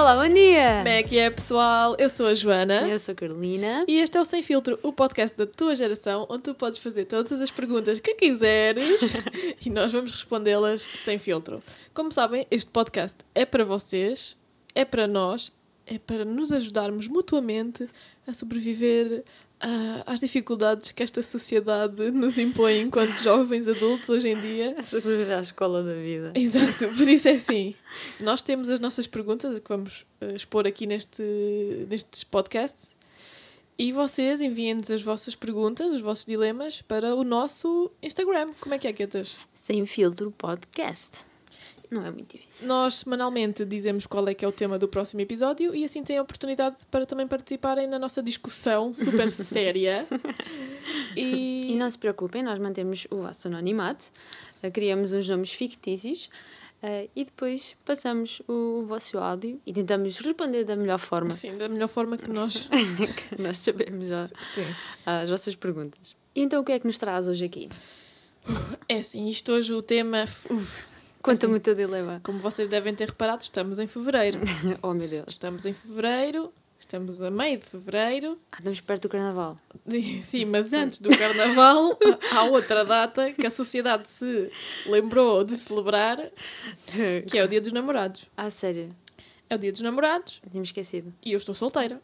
Olá, bom dia! Como é que é, pessoal? Eu sou a Joana. Eu sou a Carolina. E este é o Sem Filtro, o podcast da tua geração, onde tu podes fazer todas as perguntas que quiseres e nós vamos respondê-las sem filtro. Como sabem, este podcast é para vocês, é para nós, é para nos ajudarmos mutuamente a sobreviver ah, às dificuldades que esta sociedade nos impõe enquanto jovens adultos hoje em dia. A sobreviver à escola da vida. Exato, por isso é assim. Nós temos as nossas perguntas que vamos uh, expor aqui neste, nestes podcasts e vocês enviem-nos as vossas perguntas, os vossos dilemas para o nosso Instagram. Como é que é, Quetas? Sem filtro podcast. Não é muito difícil. Nós semanalmente dizemos qual é que é o tema do próximo episódio e assim têm a oportunidade para também participarem na nossa discussão super séria. E... e não se preocupem, nós mantemos o vosso anonimato, eh, criamos uns nomes fictícios uh, e depois passamos o, vosso áudio e tentamos responder da melhor forma. Sim, da melhor forma que nós, que nós sabemos já as vossas perguntas. E então o que é que nos traz hoje aqui? É assim, isto hoje o tema. Uf, Conta-me assim, o teu dilema. Como vocês devem ter reparado, estamos em fevereiro. oh meu Deus. Estamos em fevereiro, estamos a meio de fevereiro. Ah, estamos perto do carnaval. Sim, mas antes do carnaval há outra data que a sociedade se lembrou de celebrar, que é o Dia dos Namorados. Ah, sério? É o Dia dos Namorados. Tinha esquecido. E eu estou solteira.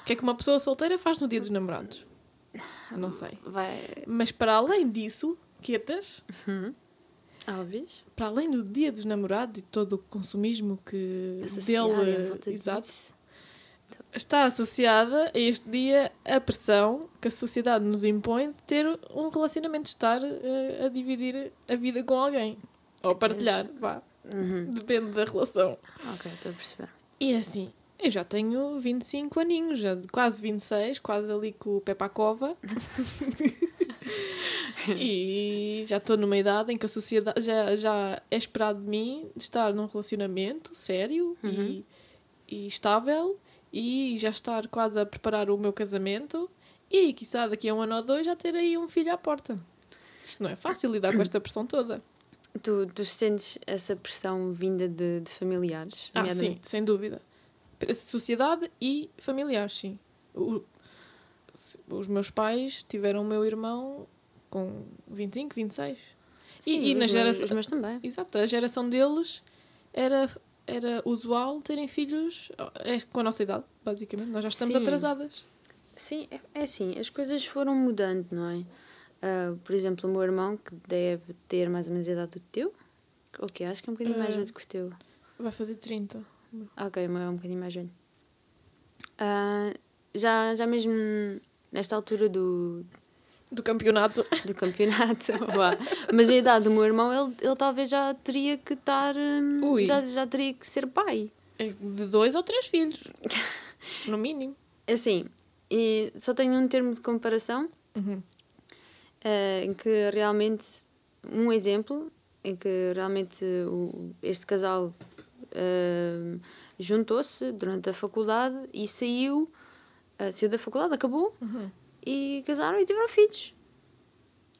O que é que uma pessoa solteira faz no Dia dos Namorados? Não sei. Vai... Mas para além disso, quietas. Uhum Óbvios. Para além do dia dos namorados e todo o consumismo que dele exato, está associada a este dia a pressão que a sociedade nos impõe de ter um relacionamento, de estar uh, a dividir a vida com alguém. Ou partilhar, vá. Uhum. Depende da relação. Ok, estou a perceber. E é assim, eu já tenho 25 aninhos, já quase 26, quase ali com o pé para a cova. e já estou numa idade em que a sociedade já, já é esperado de mim estar num relacionamento sério uhum. e, e estável e já estar quase a preparar o meu casamento e, quiçá, daqui a um ano ou dois já ter aí um filho à porta. Isto não é fácil lidar com esta pressão toda. Tu, tu sentes essa pressão vinda de, de familiares? Ah, sim, sem dúvida. Sociedade e familiares, sim. O, os meus pais tiveram o meu irmão com 25, 26. Sim, e, e na geração. Os meus também. Exato, a geração deles era, era usual terem filhos é, com a nossa idade, basicamente. Nós já estamos Sim. atrasadas. Sim, é, é assim, as coisas foram mudando, não é? Uh, por exemplo, o meu irmão, que deve ter mais ou menos a idade do teu, ok, acho que é um bocadinho uh, mais velho que o teu. Vai fazer 30. Ok, o meu é um bocadinho mais velho. Uh, já, já mesmo nesta altura do, do campeonato. Do campeonato, Mas a idade do meu irmão, ele, ele talvez já teria que estar. Hum, já, já teria que ser pai. É de dois ou três filhos. no mínimo. Assim, e só tenho um termo de comparação uhum. uh, em que realmente. Um exemplo em que realmente o, este casal uh, juntou-se durante a faculdade e saiu. Saiu da faculdade, acabou. Uhum e casaram e tiveram filhos.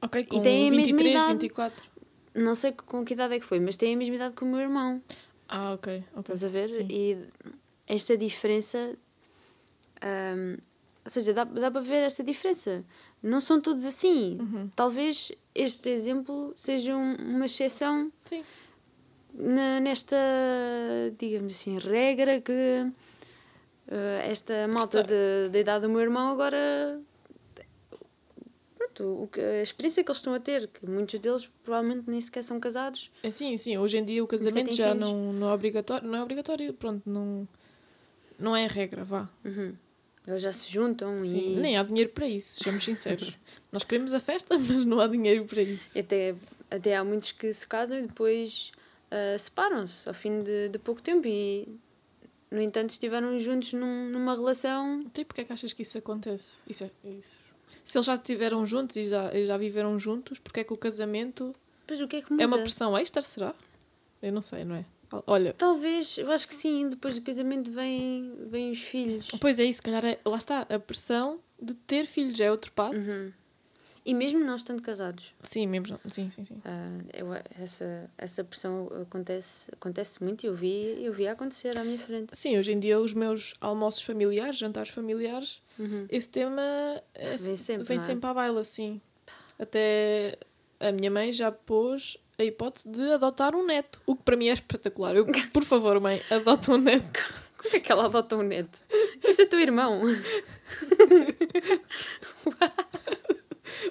Ok, com e têm 23, a mesma idade. 24. Não sei com que idade é que foi, mas têm a mesma idade que o meu irmão. Ah, ok. okay. Estás a ver? Sim. E esta diferença. Um, ou seja, dá, dá para ver esta diferença. Não são todos assim. Uhum. Talvez este exemplo seja um, uma exceção. Na, nesta, digamos assim, regra que esta malta da idade do meu irmão agora pronto, o que, a experiência que eles estão a ter, que muitos deles provavelmente nem sequer são casados. É, sim, sim, hoje em dia o casamento já não, não é obrigatório, não é obrigatório, pronto, não, não é a regra, vá. Uhum. Eles já se juntam sim, e. Nem há dinheiro para isso, sejamos sinceros. Nós queremos a festa, mas não há dinheiro para isso. Até, até há muitos que se casam e depois uh, separam-se ao fim de, de pouco tempo e no entanto estiveram juntos num, numa relação. Então, porque é que achas que isso acontece? Isso é isso. Se eles já estiveram juntos e já, já viveram juntos, porque é que o casamento pois, o que é, que muda? é uma pressão extra, será? Eu não sei, não é? Olha. Talvez, eu acho que sim, depois do casamento vêm vem os filhos. Pois é, isso, se calhar é, lá está, a pressão de ter filhos é outro passo. Uhum. E mesmo não estando casados. Sim, mesmo. Sim, sim, sim. Uh, eu, essa, essa pressão acontece, acontece muito e eu vi, eu vi acontecer à minha frente. Sim, hoje em dia os meus almoços familiares, jantares familiares, uhum. esse tema é, vem sempre, vem é? sempre à baila, sim. Até a minha mãe já pôs a hipótese de adotar um neto, o que para mim é espetacular. Eu, por favor, mãe, adota um neto. Como é que ela adota um neto? Esse é teu irmão.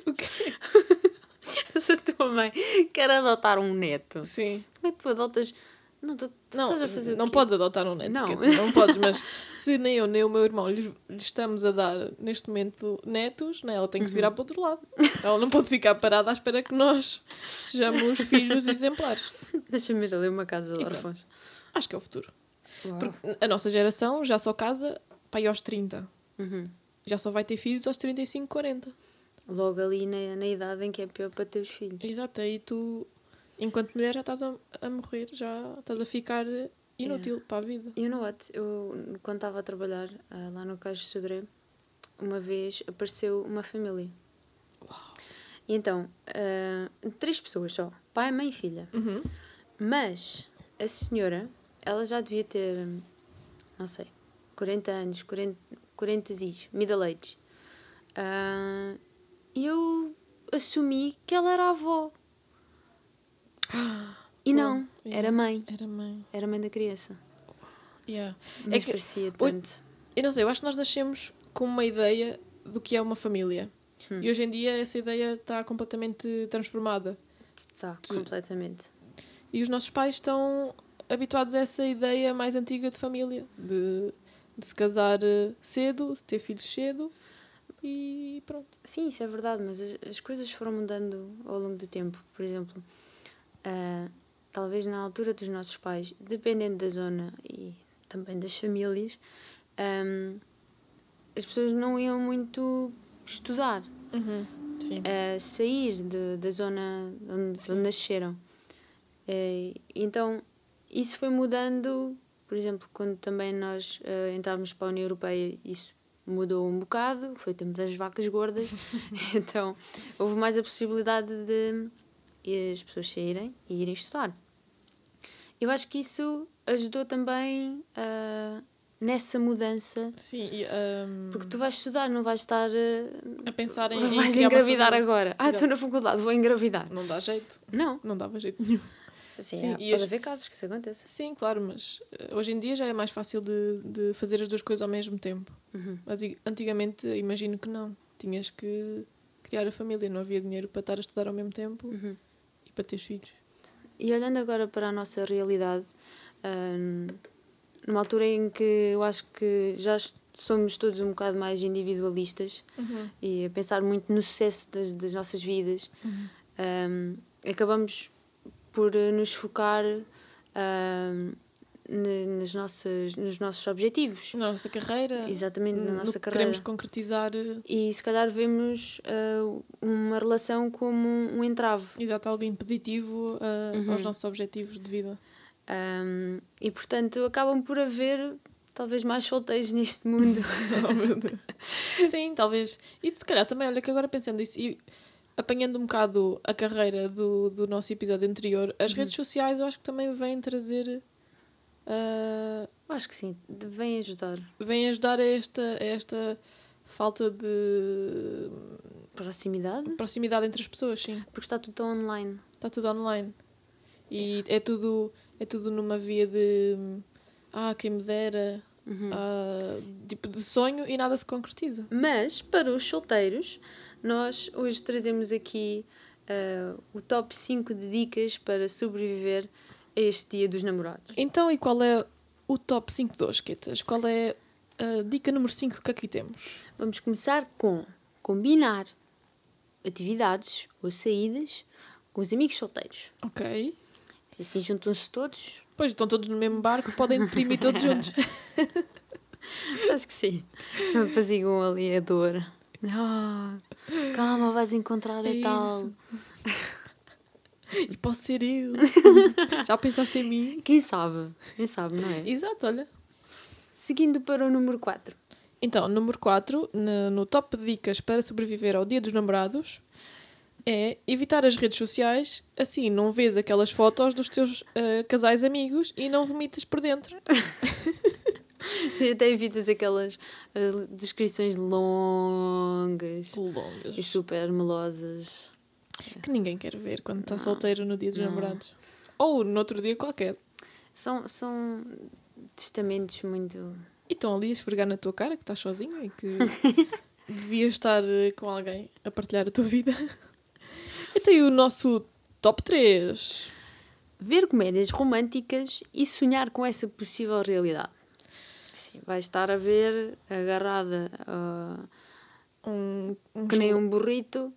o quê? Essa tua mãe quer adotar um neto. Sim. Como é que tu adotas não, tu, tu não, estás a fazer não podes adotar um neto. Não. não podes, mas se nem eu nem o meu irmão lhe, lhe estamos a dar neste momento netos, né, ela tem que se virar uhum. para o outro lado. Ela não pode ficar parada à espera que nós sejamos filhos exemplares. Deixa-me ir ali uma casa de Exato. órfãos. Acho que é o futuro. Porque a nossa geração já só casa para ir aos 30. Uhum. Já só vai ter filhos aos 35, 40. Logo ali na, na idade em que é pior para ter os filhos. Exato, aí tu enquanto mulher já estás a, a morrer, já estás a ficar inútil para a vida. You know what? Eu, quando estava a trabalhar uh, lá no Cais de Sodré, uma vez apareceu uma família. Uau. E então, uh, três pessoas só: pai, mãe e filha. Uhum. Mas a senhora, ela já devia ter, não sei, 40 anos, 40, 40 is, middle age. Uh, eu assumi que ela era avó. E não, era mãe. Era mãe. Era mãe da criança. Yeah. Mas é que, parecia tanto. Eu não sei, eu acho que nós nascemos com uma ideia do que é uma família. Hum. E hoje em dia essa ideia está completamente transformada. Está, completamente. E os nossos pais estão habituados a essa ideia mais antiga de família. De, de se casar eh, cedo, de ter filhos cedo e pronto. Sim, isso é verdade, mas as, as coisas foram mudando ao longo do tempo. Por exemplo, uh, talvez na altura dos nossos pais, dependendo da zona e também das famílias, um, as pessoas não iam muito estudar, uhum. uh, sair de, da zona onde, onde nasceram. Uh, então, isso foi mudando, por exemplo, quando também nós uh, entramos para a União Europeia, isso mudou um bocado, foi o tempo das vacas gordas, então houve mais a possibilidade de e as pessoas saírem e irem estudar. Eu acho que isso ajudou também uh, nessa mudança. Sim, e, um... porque tu vais estudar, não vais estar uh, a pensar em. Vais em engravidar agora. Ah, estou na faculdade, vou engravidar. Não dá jeito. Não. Não dava jeito nenhum. Sim, Sim há, pode haver casos que isso aconteça. Sim, claro, mas uh, hoje em dia já é mais fácil de, de fazer as duas coisas ao mesmo tempo. Uhum. Mas antigamente imagino que não. Tinhas que criar a família, não havia dinheiro para estar a estudar ao mesmo tempo. Uhum para ter filhos. E olhando agora para a nossa realidade, hum, numa altura em que eu acho que já somos todos um bocado mais individualistas uhum. e a pensar muito no sucesso das, das nossas vidas, uhum. um, acabamos por nos focar um, nas nossas, nos nossos objetivos. Na nossa carreira. Exatamente, na nossa no carreira. queremos concretizar. Eh, e se calhar vemos uh, uma relação como um entrave. Exato, algo impeditivo uh, uhum. aos nossos objetivos de vida. Um, e portanto acabam por haver talvez mais solteiros neste mundo. oh meu Deus. Sim, talvez. E se calhar também, olha que agora pensando isso e apanhando um bocado a carreira do, do nosso episódio anterior, as uhum. redes sociais eu acho que também vêm trazer Uh, Acho que sim, vem ajudar. Vem ajudar a esta, a esta falta de proximidade? Proximidade entre as pessoas, sim. Porque está tudo online. Está tudo online. E é tudo, é tudo numa via de ah, quem me dera, uhum. ah, tipo de sonho e nada se concretiza. Mas para os solteiros, nós hoje trazemos aqui uh, o top 5 de dicas para sobreviver este Dia dos Namorados. Então, e qual é o top 5 de hoje, Quetas? Qual é a dica número 5 que aqui temos? Vamos começar com combinar atividades ou saídas com os amigos solteiros. Ok. Se assim juntam-se todos. Pois, estão todos no mesmo barco, podem imprimir todos juntos. Acho que sim. Apaziguam ali a dor. Oh, calma, vais encontrar é tal. E posso ser eu. Já pensaste em mim? Quem sabe? Quem sabe, não é? Exato, olha. Seguindo para o número 4. Então, número 4, no, no top de dicas para sobreviver ao Dia dos Namorados, é evitar as redes sociais, assim não vês aquelas fotos dos teus uh, casais amigos e não vomitas por dentro. Até evitas aquelas uh, descrições longas, longas e super melosas. Que ninguém quer ver quando está solteiro no dia dos não. namorados. Ou no outro dia qualquer. São, são testamentos muito. E estão ali a esfregar na tua cara que estás sozinho e que devias estar eh, com alguém a partilhar a tua vida. E tem o nosso top 3. Ver comédias românticas e sonhar com essa possível realidade. Vais estar a ver agarrada a um, um que nem um burrito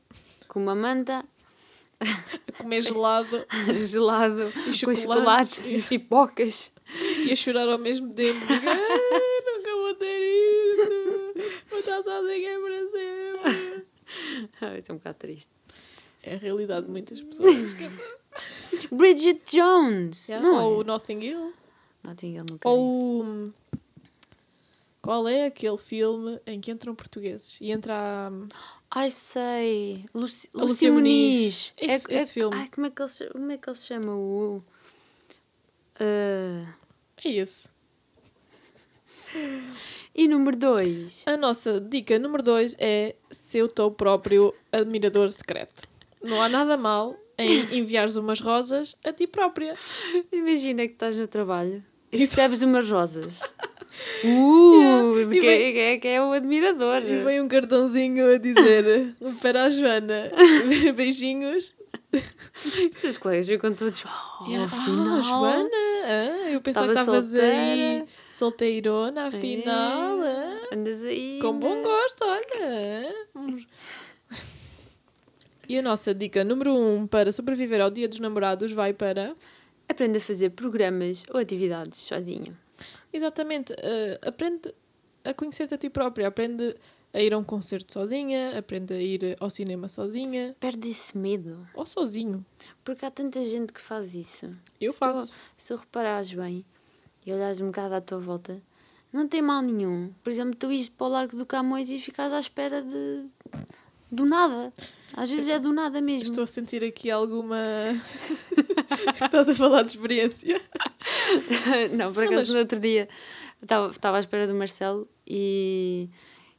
com uma manta a comer gelado, gelado e com chocolate e pipocas e a chorar ao mesmo tempo. ah, nunca vou ter isto, vou estar sozinha para sempre. Ah, é um bocado triste. É a realidade de muitas pessoas. Bridget Jones! Yeah. Não Ou é? Notting Hill. Notting Hill nunca Ou. Qual é aquele filme em que entram portugueses? E entra a. Ai, sei. Luci, Luci Muniz. Esse, é, esse é, filme. Ai, como é que ele, como é que ele se chama? O. Uh... É esse. E número 2? A nossa dica número 2 é ser o teu próprio admirador secreto. Não há nada mal em enviares umas rosas a ti própria. Imagina que estás no trabalho e recebes umas rosas. Uh, yeah. que, vem, é, que é o admirador. E vem um cartãozinho a dizer para a Joana, beijinhos. Os teus colegas ficam todos. Oh, yeah. afinal, ah, Joana, ah, eu pensava que estavas aí solteirona, afinal. É. Ah, Andas aí. Com bom gosto, olha. E a nossa dica número 1 um para sobreviver ao Dia dos Namorados vai para. Aprenda a fazer programas ou atividades sozinho. Exatamente. Uh, aprende a conhecer-te a ti própria. Aprende a ir a um concerto sozinha, aprende a ir ao cinema sozinha. Perde esse medo. Ou sozinho. Porque há tanta gente que faz isso. Eu se faço. Tu, se tu reparares bem e olhares um bocado à tua volta, não tem mal nenhum. Por exemplo, tu ires para o Largo do Camões e ficares à espera de do nada. Às vezes é do nada mesmo. Estou a sentir aqui alguma. Estás a falar de experiência. não, por acaso mas... no outro dia estava, à espera do Marcelo e,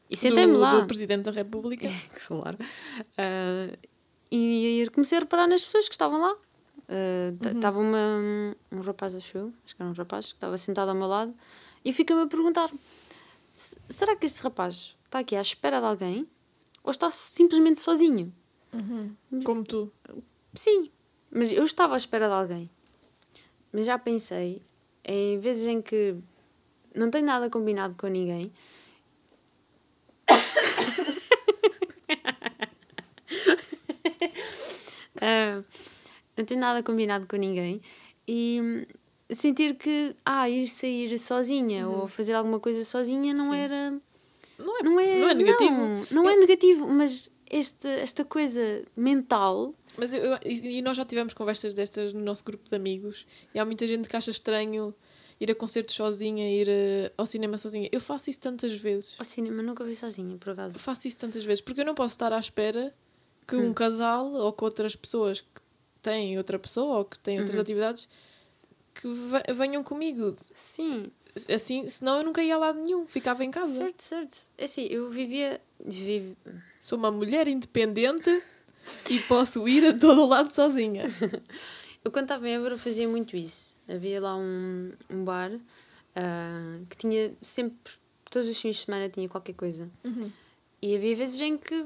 e sentei-me lá. Do Presidente da República. claro. Uh, e, e comecei a reparar nas pessoas que estavam lá. Uh, estava uma, um rapaz, acho eu, acho que era um rapaz, que estava sentado ao meu lado e fica-me a perguntar: será que este rapaz está aqui à espera de alguém ou está simplesmente sozinho. Uhum. Como tu. Sim, mas eu estava à espera de alguém. Mas já pensei em vezes em que não tenho nada combinado com ninguém. uh, não tenho nada combinado com ninguém e sentir que ah, ir sair sozinha uhum. ou fazer alguma coisa sozinha não Sim. era não é, não é, não é negativo. Não, não é negativo, mas este, esta coisa mental. Mas eu, eu, e nós já tivemos conversas destas no nosso grupo de amigos e há muita gente que acha estranho ir a concertos sozinha, ir a, eh, ao cinema sozinha. Eu faço isso tantas vezes. Ao cinema nunca fui sozinha, por acaso. Eu faço isso tantas vezes porque eu não posso estar à espera que hum. um casal ou que outras pessoas que têm outra pessoa ou que têm outras uhum. atividades que venham comigo. Sim assim, senão eu nunca ia a lado nenhum, ficava em casa. Certo, certo. É assim, eu vivia. Vive... Sou uma mulher independente e posso ir a todo lado sozinha. eu quando estava em Évora fazia muito isso. Havia lá um, um bar uh, que tinha sempre, todos os fins de semana tinha qualquer coisa. Uhum. E havia vezes em que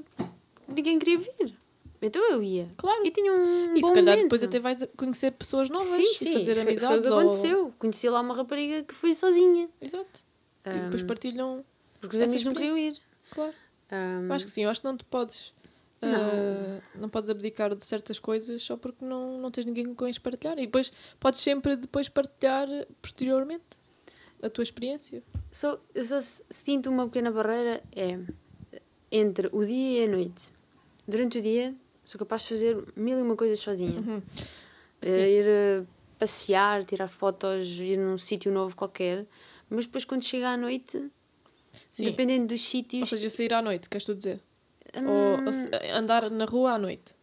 ninguém queria vir. Então eu ia. Claro. E tinha um. E se calhar momento. depois até vais conhecer pessoas novas sim, sim. e fazer foi, amizades. Foi o que aconteceu. Ou... Conheci lá uma rapariga que foi sozinha. Exato. Um, e depois partilham. Porque os amigos não queriam ir. Claro. Um, eu acho que sim, eu acho que não te podes. Não. Uh, não podes abdicar de certas coisas só porque não, não tens ninguém com quem partilhar. E depois podes sempre depois partilhar posteriormente a tua experiência. Só, eu só sinto uma pequena barreira é entre o dia e a noite. Durante o dia Sou capaz de fazer mil e uma coisas sozinha. Uhum. Uh, ir uh, passear, tirar fotos, ir num sítio novo qualquer. Mas depois, quando chega à noite, Sim. Dependendo dos Ou sítios. seja, sair à noite, queres tu dizer? hum, Ou, ou se- andar na rua à noite.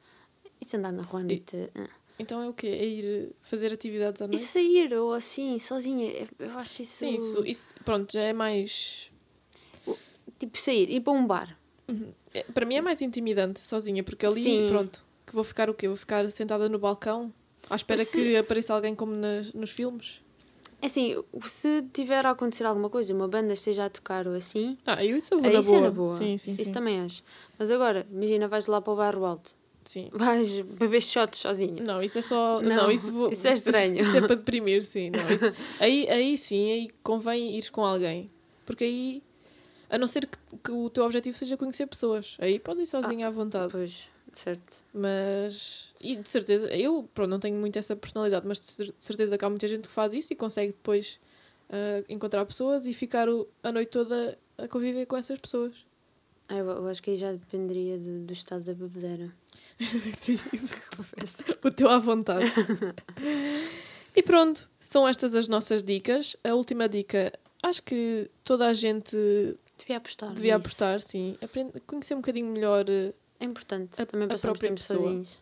Isso andar na rua à noite. ah. Então é o quê? É ir eh, fazer atividades à E noite? sair, ou assim, sozinha. Eu- Eu acho isso. Sim, isso, isso, pronto, já é mais. Tipo, sair, ir para um bar. é- para mim é mais intimidante sozinha, porque ali, Sim. pronto, que vou ficar o quê? Vou ficar sentada no balcão à espera Se- que apareça alguém como nas, nos filmes? É Assim, se tiver a acontecer alguma coisa, uma banda esteja a tocar ou assim, Ah, eu isso vou na é boa. na boa. Sim, sim, isso sim. também acho. Mas agora, imagina, vais lá para o bairro alto. sim. Vais beber shots sozinha. Não, isso é só. Não, Não, isso, vou, isso é estranho. Isso é para deprimir, sim. Não, isso- aí, aí sim, aí convém ires com alguém. Porque aí, a não ser que, que o teu objetivo seja conhecer pessoas, aí podes ir sozinha à vontade. Pois, certo. Mas. E de certeza, eu pronto, não tenho muito essa personalidade, mas de cer- de certeza que há muita gente que faz isso e consegue depois ah, encontrar pessoas e ficar o- a noite toda a conviver com essas pessoas. Ah, Eu, eu acho que aí já dependeria do, do estado da bebedeira. Sim, o teu à vontade. e pronto, são estas as nossas dicas. A última dica, acho que toda a gente Devia apostar. devia nisso. apostar, sim. Aprende, conhecer um bocadinho melhor. É importante. a- Também passamos própria tempo pessoa. sozinhos.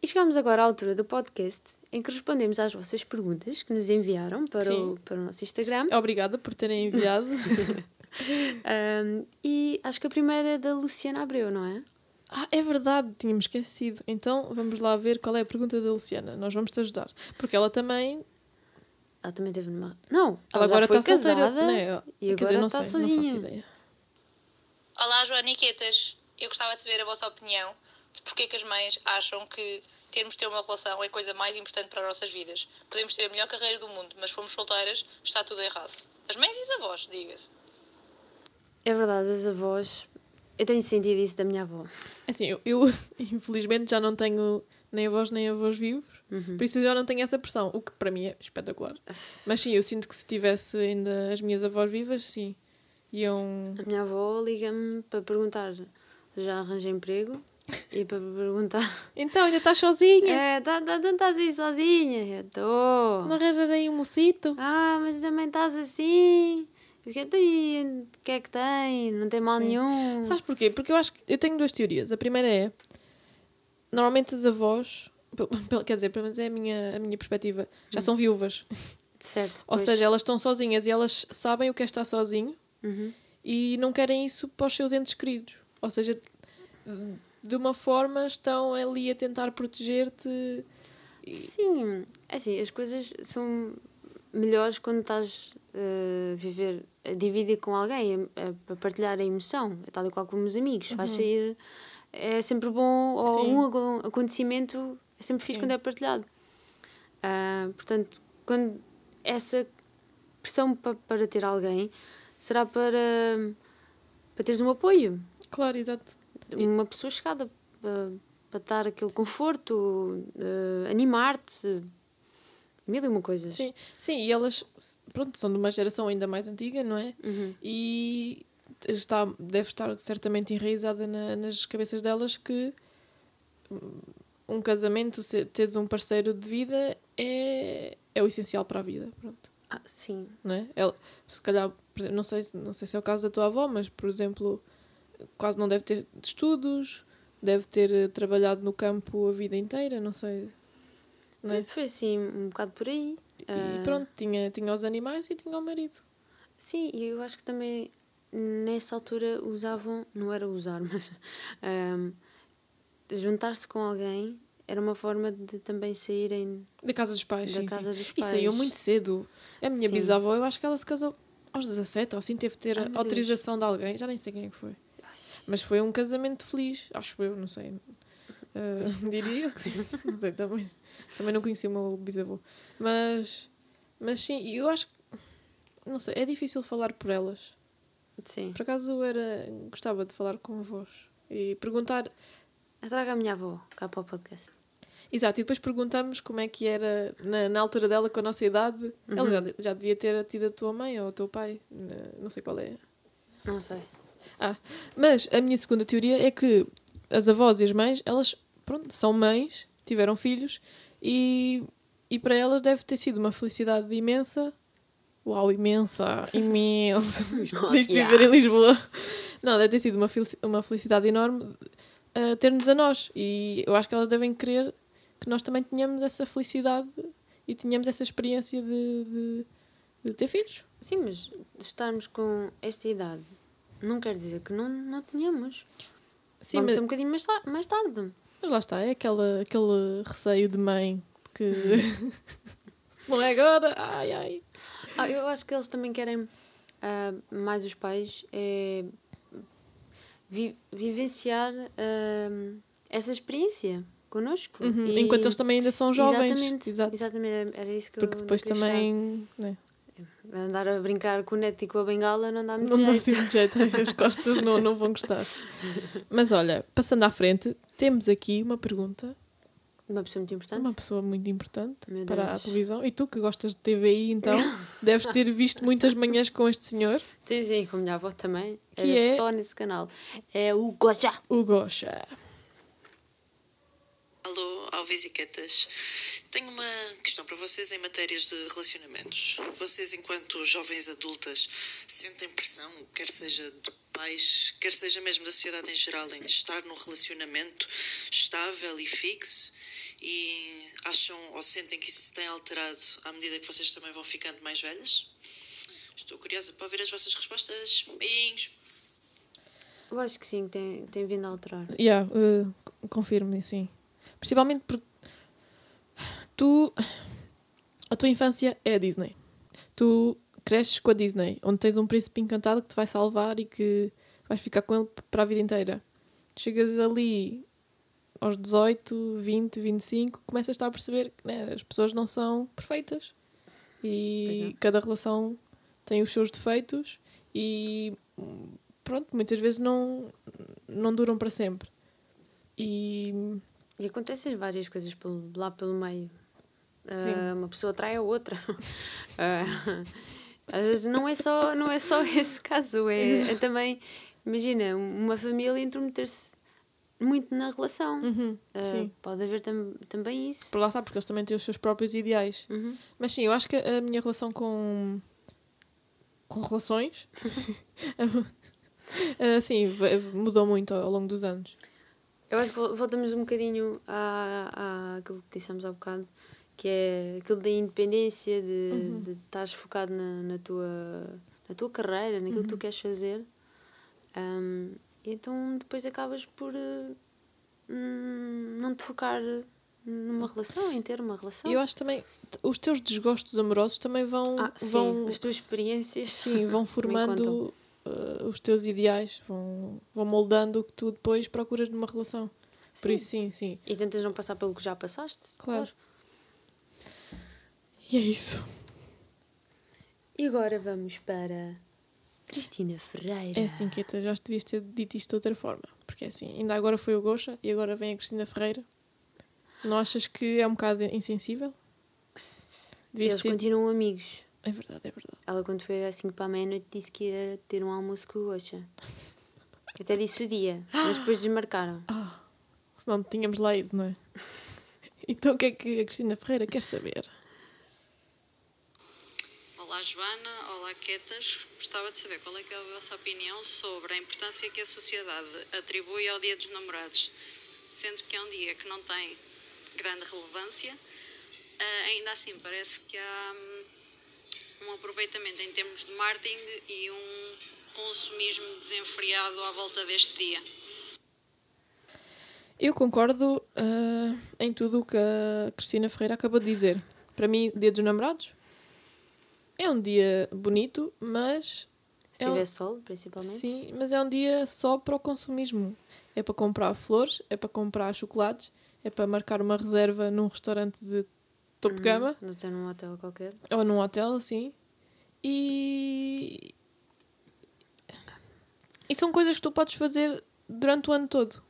E chegamos agora à altura do podcast em que respondemos às vossas perguntas que nos enviaram para, o, para o nosso Instagram. Obrigada por terem enviado. Ahm, e acho que a primeira é da Luciana Abreu, não é? ah, é verdade, tínhamos esquecido. Então vamos lá ver qual é a pergunta da Luciana. Nós vamos te ajudar. Porque ela também. Ela também teve numa. Não, Ela, ela, agora está solteira. casada né? e agora dizer, não está sei, não faço sozinha. ideia. Olá, Joaniquetas. Eu gostava de saber a vossa opinião de porque é que as mães acham que termos de ter uma relação é a coisa mais importante para as nossas vidas. Podemos ter a melhor carreira do mundo, mas se formos solteiras, está tudo errado. As mães e os avós, diga-se. É verdade, as avós. Eu tenho sentido isso da minha avó. Assim, eu, eu, infelizmente já não tenho nem avós nem avós vivos, Uhum. por isso eu já não tenho essa pressão, o que para mim é espetacular. Mas sim, eu sinto que se tivesse ainda as minhas avós vivas, sim, iam. A minha avó liga-me para perguntar já arranjei emprego e para perguntar: Então, ainda estás sozinha? É, tá, tá, não estás aí sozinha? Eu estou. Não arranjas aí um mocito? Ah, mas também estás assim. Eu fiquei, "Então, e O que é que tem? Não tem mal Sim. nenhum. Sabes porquê? Porque eu acho que eu tenho duas teorias. A primeira é, normalmente as avós, quer dizer, pelo menos é a minha, a minha perspectiva, já são viúvas. Certo. Ou pois. seja, elas estão sozinhas e elas sabem o que é estar sozinho Uhum. e não querem isso para os seus entes queridos. Ou seja, de uma forma estão ali a tentar proteger-te. e- Sim, é assim, as coisas são melhores quando estás eh, a viver, a dividir com alguém, a, a partilhar a emoção, é tal e qual como os amigos. Vais sair, é sempre bom, ou Uhum. Sim. um aco- acontecimento é sempre fixe Sim. quando é partilhado. Ah, portanto, quando essa pressão pa, para ter alguém será para, para teres um apoio, Claro, exato. Uma pessoa chegada para, para dar aquele conforto, eh, animar-te, mil e uma coisas. Sim, sim, e elas pronto, são de uma geração ainda mais antiga, não é? Uhum. E está, deve estar certamente enraizada na- nas cabeças delas que um casamento, teres um parceiro de vida é, é o essencial para a vida. Pronto. Ah, sim. não é? Ela, se calhar, exemplo, não sei, se- não sei se é o caso da tua avó, mas, por exemplo, quase não deve ter estudos, deve ter eh, trabalhado no campo a vida inteira, não sei. Não é? Foi, foi assim, um bocado por aí. E Ah, pronto, tinha, tinha os animais e tinha o marido. Sim, e eu acho que também nessa altura usavam, não era usar, mas ahm, juntar-se com alguém era uma forma de também saírem Da casa dos pais, da sim, casa sim. dos E pais. saiu muito cedo. A minha Sim. bisavó, eu acho que ela se casou aos 17, ou assim, teve de ter Ai, autorização de alguém, já nem sei quem é que foi. Mas foi um casamento feliz, acho eu, não sei. Ah, diria que sim. Não sei, também, também não conheci o meu bisavô. Mas, mas sim, eu acho que, não sei, é difícil falar por elas. Sim. Por acaso era, gostava de falar com avós e perguntar, Traga a minha avó cá para o podcast. Exato, e depois perguntamos como é que era na, na altura dela com a nossa idade. Ela Uhum. já, já devia ter tido a tua mãe ou o teu pai, não sei qual é. Não sei. Mas a minha segunda teoria é que as avós e as mães, elas pronto, são mães, tiveram filhos e, e para elas deve ter sido uma felicidade imensa Uau, imensa, imensa. Isto de yeah. viver em Lisboa. Não, deve ter sido uma, uma felicidade enorme uh, ter-nos a nós. E eu acho que elas devem querer que nós também tenhamos essa felicidade e tenhamos essa experiência de, de, de ter filhos. Sim, mas estarmos com esta idade não quer dizer que não, não tenhamos. Sim, Vamos mas, ter um bocadinho mais, tar- mais tarde. mas lá está, é aquela, aquele receio de mãe que. Não é agora, ai ai. Ah, eu acho que eles também querem, ah, mais os pais, é vi- vivenciar ah, essa experiência connosco. Uhum, E- Enquanto eles também ainda são jovens. Exatamente, Exato. exatamente, era- isso que Porque eu depois também. né, chegar. Andar a brincar com o neto e com a bengala não dá muito Não dá jeito. assim muito jeito, as costas não, não vão gostar. Mas olha, passando à frente, temos aqui uma pergunta, Uma pessoa muito importante. uma pessoa muito importante Meu para a televisão. E tu que gostas de TVI, então, deves ter visto muitas manhãs com este senhor, Sim, sim, com a minha avó também. Que era é- só nesse canal. É o Goja. o Gosha. Alô, Alves e Quetas. Tenho uma questão para vocês em matérias de relacionamentos. Vocês, enquanto jovens adultas, sentem pressão, quer seja de pais, quer seja mesmo da sociedade em geral, em estar num relacionamento estável e fixo? E acham ou sentem que isso se tem alterado à medida que vocês também vão ficando mais velhas? Estou curiosa para ouvir as vossas respostas. Beijinhos! Eu acho que sim, tem, tem vindo a alterar. Yeah, uh, confirmo, sim. Principalmente porque tu. A tua infância é a Disney. Tu cresces com a Disney, onde tens um príncipe encantado que te vai salvar e que vais ficar com ele para a vida inteira. Chegas ali aos 18, 20, 25, começas a perceber que né, as pessoas não são perfeitas e não. cada relação tem os seus defeitos e pronto, muitas vezes não, não duram para sempre. E E acontecem várias coisas pelo, lá pelo meio. Ah, uma pessoa atrai a outra. Ah, às vezes não é só, não é só esse caso, é, é também, imagina, uma família intrometer-se muito na relação. Uhum, sim. pode haver tam, também isso. Por lá está, porque eles também têm os seus próprios ideais. Uhum. Mas sim, eu acho que a minha relação com. com relações. ah, sim, mudou muito ao longo dos anos. Eu acho que vol- voltamos um bocadinho à, à, àquilo que dissemos há bocado, que é aquilo da independência, de, Uhum. de estares focado na, na, tua, na tua carreira, naquilo Uhum. que tu queres fazer. E então depois acabas por hum, não te focar numa relação, em ter uma relação. Eu acho também. os teus desgostos amorosos também vão. ah, sim, vão as tuas experiências. sim, vão formando ah, os teus ideais, vão, vão moldando o que tu depois procuras numa relação. Por Sim. isso, sim, sim. E tentas não passar pelo que já passaste. Claro. E é isso. E agora vamos para Cristina Ferreira. É assim, Queta, já te devias ter dito isto de outra forma. Porque é assim, ainda agora foi o Gosha e agora vem a Cristina Ferreira. Não achas que é um bocado insensível? Devias Eles ter... continuam amigos. É verdade, é verdade. Ela, quando foi às 5 para a meia-noite, disse que ia ter um almoço com o Oxa. Até disse o dia, mas depois desmarcaram. Ah, senão tínhamos lá ido, não é? Então o que é que a Cristina Ferreira quer saber? Olá Joana, olá Quetas. Gostava de saber qual é, que é a vossa opinião sobre a importância que a sociedade atribui ao Dia dos Namorados, sendo que é um dia que não tem grande relevância. ah, ainda assim, parece que há hum, um aproveitamento em termos de marketing e um consumismo desenfreado à volta deste dia. Eu concordo ah, em tudo o que a Cristina Ferreira acabou de dizer. Para mim, Dia dos Namorados é um dia bonito, mas Se É um- tiver sol, principalmente. Sim, mas é um dia só para o consumismo. É para comprar flores, é para comprar chocolates, é para marcar uma reserva num restaurante de topo de gama Não tem num hotel qualquer. ou num hotel, assim. E. E são coisas que tu podes fazer durante o ano todo.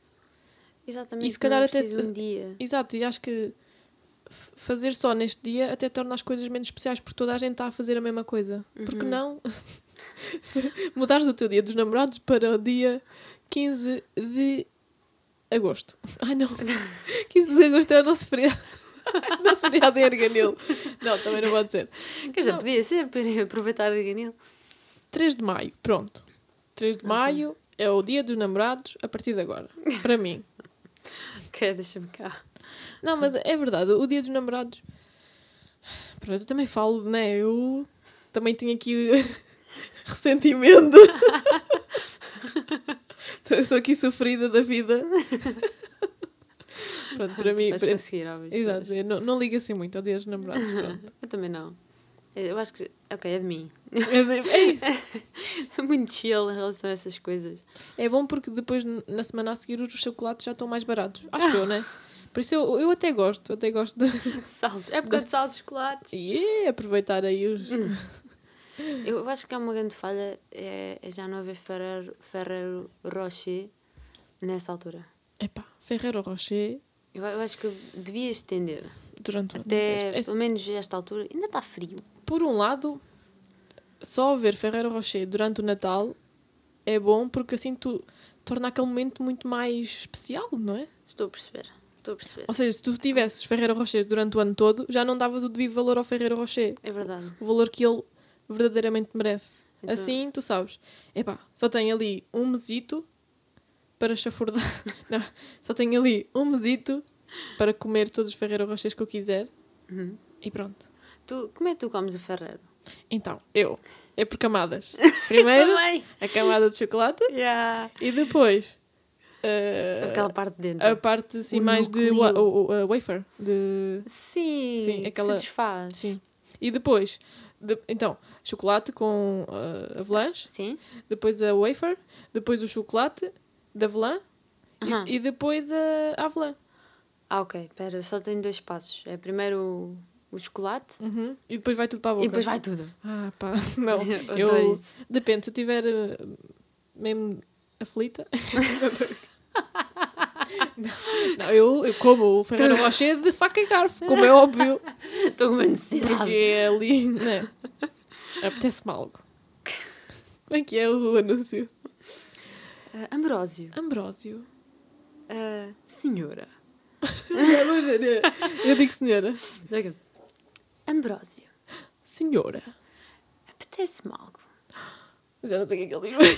Exatamente. E se calhar não até- um dia. Exato, e acho que fazer só neste dia até torna as coisas menos especiais porque toda a gente está a fazer a mesma coisa. Porque Uhum. não mudares o teu dia dos namorados para o dia 15 de agosto. Ai não, 15 de agosto é o nosso feriado. Nosso feriado é Arganil. Não, também não pode ser. Quer dizer, Não. podia ser para aproveitar a ganil. 3 de maio, pronto. 3 de maio é o dia dos namorados a partir de agora. Para mim. Ok, deixa-me cá. Não, mas é verdade, o dia dos namorados. Pronto, eu também falo, né? Eu também tenho aqui ressentimento. eu sou aqui sofrida da vida. Pronto, para mim. Vais para- conseguir, óbvio. Exato, não, não ligo assim muito ao dia dos namorados. Pronto. Eu também não. Eu acho que. Ok, é de mim. É, de- é isso. É muito chill em relação a essas coisas. É bom porque depois, na semana a seguir, os chocolates já estão mais baratos. Acho eu, né? Por isso eu, eu até gosto, até gosto de Saltos. Época de saltos de chocolates. e aproveitar aí os. Eu acho que é uma grande falha é, é já não haver Ferrero, Ferrero Rocher nessa altura. Epá, Ferrero Rocher Eu, eu acho que devia estender. durante o Até. É- pelo menos esta altura. Ainda está frio. por um lado, só haver Ferrero Rocher durante o Natal é bom porque assim tu torna aquele momento muito mais especial, não é? Estou a perceber. Estou a perceber. Ou seja, se tu tivesses Ferrero Rocher durante o ano todo, já não davas o devido valor ao Ferrero Rocher, É verdade. o valor que ele verdadeiramente merece. Então- Assim, tu sabes, epá, só tem ali um mesito para chafurdar. Não, só tenho ali um mesito para comer todos os Ferrero Rochers que eu quiser Uhum. e pronto. Tu, como é que tu comes o Ferrero? Então, eu, é por camadas. Primeiro, a camada de chocolate Yeah. e depois eh, Aquela parte de dentro. a parte assim O mais de núcleo. wa- o- o- a wafer. De, Sim, Sim, que aquela- se desfaz. sim. E depois, de- então, chocolate com uh, avalanche, Sim? depois a wafer, depois o chocolate de avelã Aham. e, e depois a avelã. Ah, ok. Espera, eu só tenho dois passos. É primeiro o, o chocolate Uhum. E depois vai tudo para a boca. e depois vai tudo. Ah, pá, não. Eu eu, depende, se eu estiver uh, mesmo aflita. não, não, eu, eu como o Ferreiro Rocher de faca e garfo, como é óbvio. Estou com uma necessidade. Porque é ali, né? Apetece-me algo. Como é que é o anúncio? Ah, Ambrósio. Ambrósio. Ah, senhora. Eu digo senhora. Ok. Ambrósio. Senhora. Apetece-me algo. Já não sei o que é que ele diz.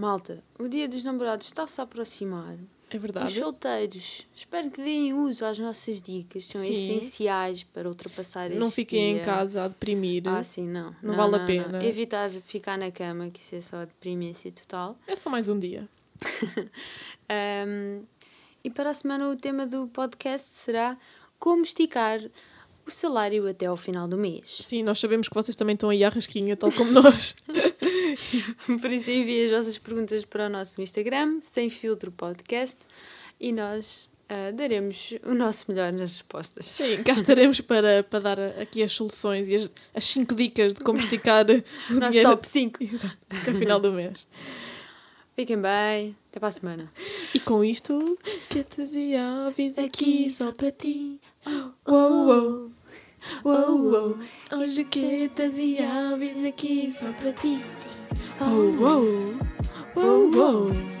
Malta, o dia dos namorados está-se a aproximar. É Os verdade. solteiros, espero que deem uso às nossas dicas, são Sim. essenciais para ultrapassar Não fiquem em dia. casa a deprimir. Ah, sim, não. Não vale a pena. Evitar ficar na cama, que isso é só deprimência total. É só mais um dia. Um, e para a semana o tema do podcast será como esticar o salário até ao final do mês. Sim, nós sabemos que vocês também estão aí à rasquinha, tal como nós. Por isso enviem as vossas perguntas para o nosso Instagram, sem filtro podcast, e nós ah, daremos o nosso melhor nas respostas. Sim, cá estaremos para, para dar aqui as soluções e as, as cinco dicas de como esticar o Nosso dinheiro top 5. Exato, até o final do mês. Fiquem bem, até para a semana. E com isto, quietas e aves aqui só para ti. Uou, uou, uou, uou. Hoje quietas e aves aqui só para ti. Oh, whoa. Oh, whoa, whoa.